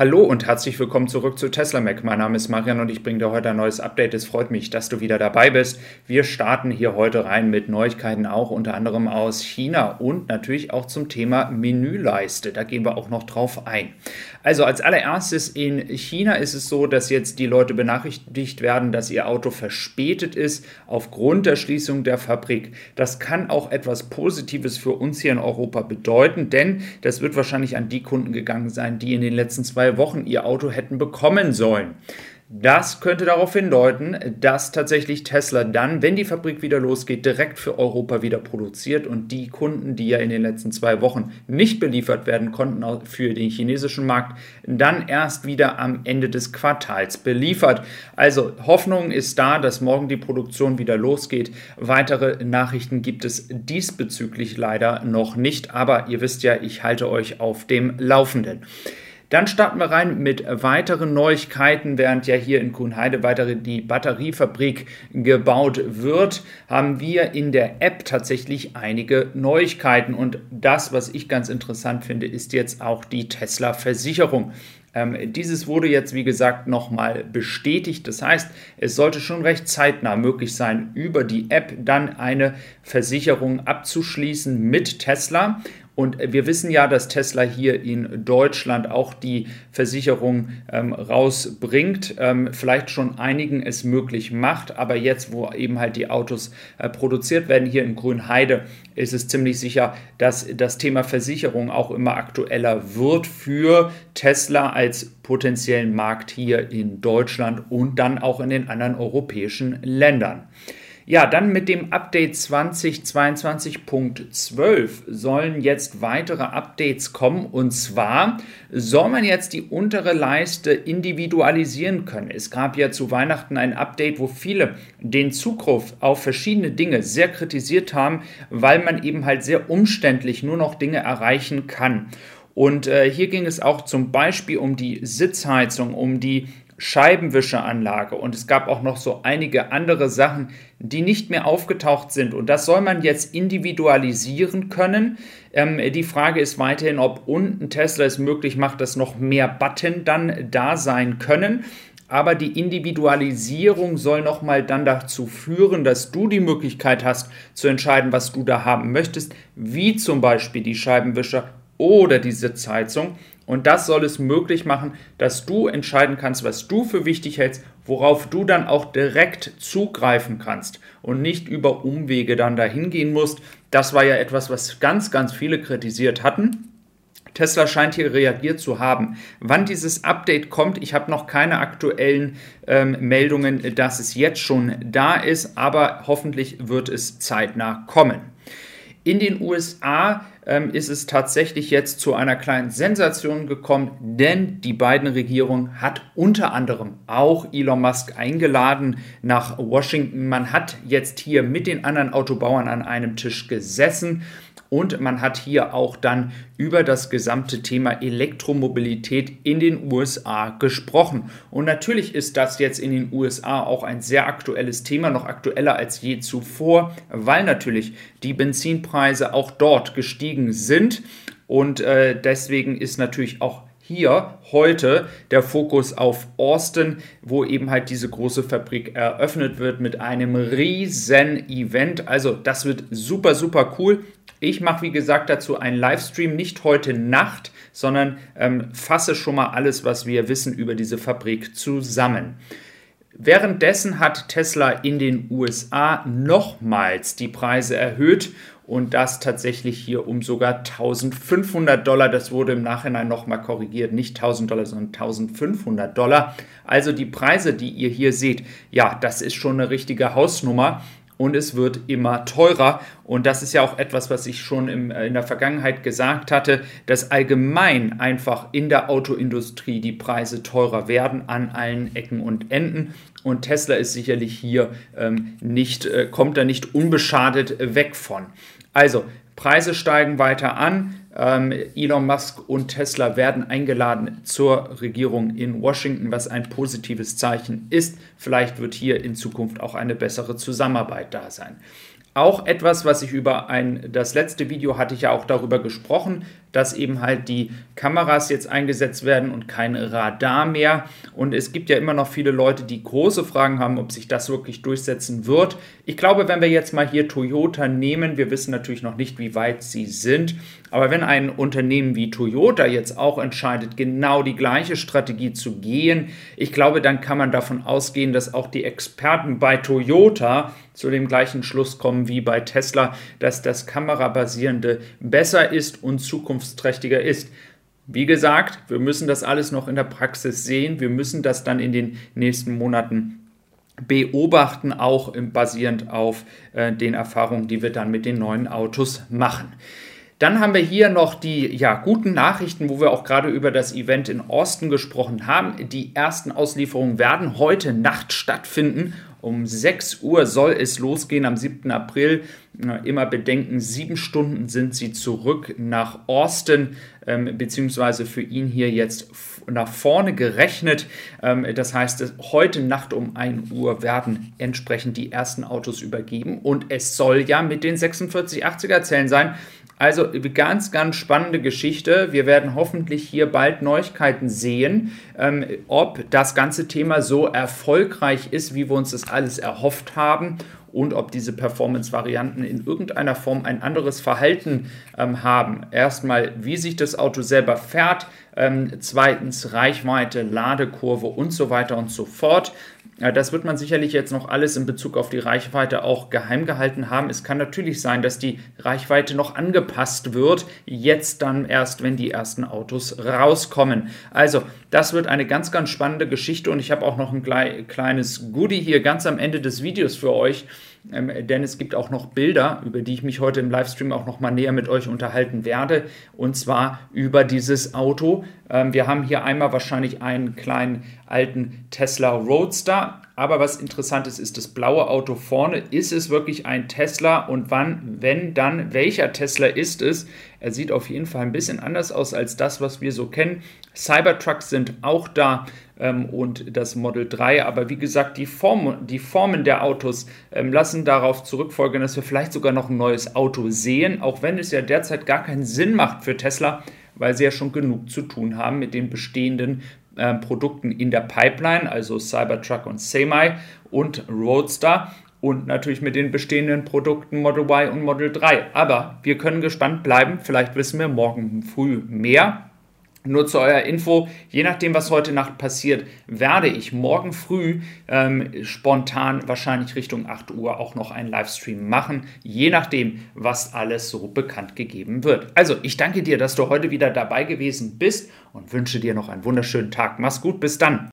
Hallo und herzlich willkommen zurück zu Tesla Mac. Mein Name ist Marian und ich bringe dir heute ein neues Update. Es freut mich, dass du wieder dabei bist. Wir starten hier heute rein mit Neuigkeiten auch unter anderem aus China und natürlich auch zum Thema Menüleiste. Da gehen wir auch noch drauf ein. Also als allererstes in China ist es so, dass jetzt die Leute benachrichtigt werden, dass ihr Auto verspätet ist aufgrund der Schließung der Fabrik. Das kann auch etwas Positives für uns hier in Europa bedeuten, denn das wird wahrscheinlich an die Kunden gegangen sein, die in den letzten zwei Wochen ihr Auto hätten bekommen sollen. Das könnte darauf hindeuten, dass tatsächlich Tesla dann, wenn die Fabrik wieder losgeht, direkt für Europa wieder produziert und die Kunden, die ja in den letzten zwei Wochen nicht beliefert werden konnten für den chinesischen Markt, dann erst wieder am Ende des Quartals beliefert. Also Hoffnung ist da, dass morgen die Produktion wieder losgeht. Weitere Nachrichten gibt es diesbezüglich leider noch nicht, aber ihr wisst ja, ich halte euch auf dem Laufenden. Dann starten wir rein mit weiteren Neuigkeiten. Während ja hier in Kuhnheide weitere die Batteriefabrik gebaut wird, haben wir in der App tatsächlich einige Neuigkeiten. Und das, was ich ganz interessant finde, ist jetzt auch die Tesla-Versicherung. Ähm, dieses wurde jetzt, wie gesagt, nochmal bestätigt. Das heißt, es sollte schon recht zeitnah möglich sein, über die App dann eine Versicherung abzuschließen mit Tesla. Und wir wissen ja, dass Tesla hier in Deutschland auch die Versicherung ähm, rausbringt, ähm, vielleicht schon einigen es möglich macht, aber jetzt, wo eben halt die Autos äh, produziert werden hier in Grünheide, ist es ziemlich sicher, dass das Thema Versicherung auch immer aktueller wird für Tesla als potenziellen Markt hier in Deutschland und dann auch in den anderen europäischen Ländern. Ja, dann mit dem Update 2022.12 sollen jetzt weitere Updates kommen. Und zwar soll man jetzt die untere Leiste individualisieren können. Es gab ja zu Weihnachten ein Update, wo viele den Zugriff auf verschiedene Dinge sehr kritisiert haben, weil man eben halt sehr umständlich nur noch Dinge erreichen kann. Und äh, hier ging es auch zum Beispiel um die Sitzheizung, um die Scheibenwischeranlage und es gab auch noch so einige andere Sachen, die nicht mehr aufgetaucht sind. Und das soll man jetzt individualisieren können. Ähm, die Frage ist weiterhin, ob unten Tesla es möglich macht, dass noch mehr Button dann da sein können. Aber die Individualisierung soll nochmal dann dazu führen, dass du die Möglichkeit hast zu entscheiden, was du da haben möchtest, wie zum Beispiel die Scheibenwischer oder die Sitzheizung. Und das soll es möglich machen, dass du entscheiden kannst, was du für wichtig hältst, worauf du dann auch direkt zugreifen kannst und nicht über Umwege dann dahin gehen musst. Das war ja etwas, was ganz, ganz viele kritisiert hatten. Tesla scheint hier reagiert zu haben. Wann dieses Update kommt, ich habe noch keine aktuellen ähm, Meldungen, dass es jetzt schon da ist, aber hoffentlich wird es zeitnah kommen. In den USA ähm, ist es tatsächlich jetzt zu einer kleinen Sensation gekommen, denn die beiden Regierungen hat unter anderem auch Elon Musk eingeladen nach Washington. Man hat jetzt hier mit den anderen Autobauern an einem Tisch gesessen und man hat hier auch dann über das gesamte Thema Elektromobilität in den USA gesprochen. Und natürlich ist das jetzt in den USA auch ein sehr aktuelles Thema, noch aktueller als je zuvor, weil natürlich die Benzinpreise auch dort gestiegen sind. Und äh, deswegen ist natürlich auch hier heute der Fokus auf Austin, wo eben halt diese große Fabrik eröffnet wird mit einem riesen Event. Also das wird super, super cool. Ich mache, wie gesagt, dazu einen Livestream, nicht heute Nacht, sondern ähm, fasse schon mal alles, was wir wissen über diese Fabrik zusammen. Währenddessen hat Tesla in den USA nochmals die Preise erhöht und das tatsächlich hier um sogar 1500 Dollar. Das wurde im Nachhinein nochmal korrigiert, nicht 1000 Dollar, sondern 1500 Dollar. Also die Preise, die ihr hier seht, ja, das ist schon eine richtige Hausnummer und es wird immer teurer. Und das ist ja auch etwas, was ich schon im, äh, in der Vergangenheit gesagt hatte, dass allgemein einfach in der Autoindustrie die Preise teurer werden an allen Ecken und Enden. Und Tesla ist sicherlich hier ähm, nicht, äh, kommt da nicht unbeschadet weg von. Also, Preise steigen weiter an. Ähm, Elon Musk und Tesla werden eingeladen zur Regierung in Washington, was ein positives Zeichen ist. Vielleicht wird hier in Zukunft auch eine bessere Zusammenarbeit da sein. Auch etwas, was ich über ein, das letzte Video hatte ich ja auch darüber gesprochen, dass eben halt die Kameras jetzt eingesetzt werden und kein Radar mehr. Und es gibt ja immer noch viele Leute, die große Fragen haben, ob sich das wirklich durchsetzen wird. Ich glaube, wenn wir jetzt mal hier Toyota nehmen, wir wissen natürlich noch nicht, wie weit sie sind, aber wenn ein Unternehmen wie Toyota jetzt auch entscheidet, genau die gleiche Strategie zu gehen, ich glaube, dann kann man davon ausgehen, dass auch die Experten bei Toyota zu dem gleichen Schluss kommen wie bei Tesla, dass das kamerabasierende besser ist und zukunftsträchtiger ist. Wie gesagt, wir müssen das alles noch in der Praxis sehen. Wir müssen das dann in den nächsten Monaten beobachten, auch basierend auf äh, den Erfahrungen, die wir dann mit den neuen Autos machen. Dann haben wir hier noch die ja, guten Nachrichten, wo wir auch gerade über das Event in Austin gesprochen haben. Die ersten Auslieferungen werden heute Nacht stattfinden um 6 Uhr soll es losgehen am 7. April. Immer bedenken, sieben Stunden sind sie zurück nach Austin, ähm, beziehungsweise für ihn hier jetzt nach vorne gerechnet. Ähm, das heißt, heute Nacht um 1 Uhr werden entsprechend die ersten Autos übergeben und es soll ja mit den 4680er Zellen sein. Also ganz, ganz spannende Geschichte. Wir werden hoffentlich hier bald Neuigkeiten sehen, ähm, ob das ganze Thema so erfolgreich ist, wie wir uns das alles erhofft haben und ob diese Performance-Varianten in irgendeiner Form ein anderes Verhalten ähm, haben. Erstmal, wie sich das Auto selber fährt, ähm, zweitens Reichweite, Ladekurve und so weiter und so fort. Das wird man sicherlich jetzt noch alles in Bezug auf die Reichweite auch geheim gehalten haben. Es kann natürlich sein, dass die Reichweite noch angepasst wird, jetzt dann erst, wenn die ersten Autos rauskommen. Also, das wird eine ganz, ganz spannende Geschichte und ich habe auch noch ein kleines Goodie hier ganz am Ende des Videos für euch. Ähm, denn es gibt auch noch Bilder, über die ich mich heute im Livestream auch noch mal näher mit euch unterhalten werde, und zwar über dieses Auto. Ähm, wir haben hier einmal wahrscheinlich einen kleinen alten Tesla Roadster, aber was interessant ist, ist das blaue Auto vorne. Ist es wirklich ein Tesla und wann, wenn dann, welcher Tesla ist es? Er sieht auf jeden Fall ein bisschen anders aus als das, was wir so kennen. Cybertrucks sind auch da ähm, und das Model 3. Aber wie gesagt, die, Form, die Formen der Autos ähm, lassen darauf zurückfolgen, dass wir vielleicht sogar noch ein neues Auto sehen, auch wenn es ja derzeit gar keinen Sinn macht für Tesla, weil sie ja schon genug zu tun haben mit den bestehenden äh, Produkten in der Pipeline, also Cybertruck und Semi und Roadster und natürlich mit den bestehenden Produkten Model Y und Model 3. Aber wir können gespannt bleiben. Vielleicht wissen wir morgen früh mehr. Nur zu eurer Info, je nachdem, was heute Nacht passiert, werde ich morgen früh ähm, spontan wahrscheinlich Richtung 8 Uhr auch noch einen Livestream machen, je nachdem, was alles so bekannt gegeben wird. Also, ich danke dir, dass du heute wieder dabei gewesen bist und wünsche dir noch einen wunderschönen Tag. Mach's gut, bis dann.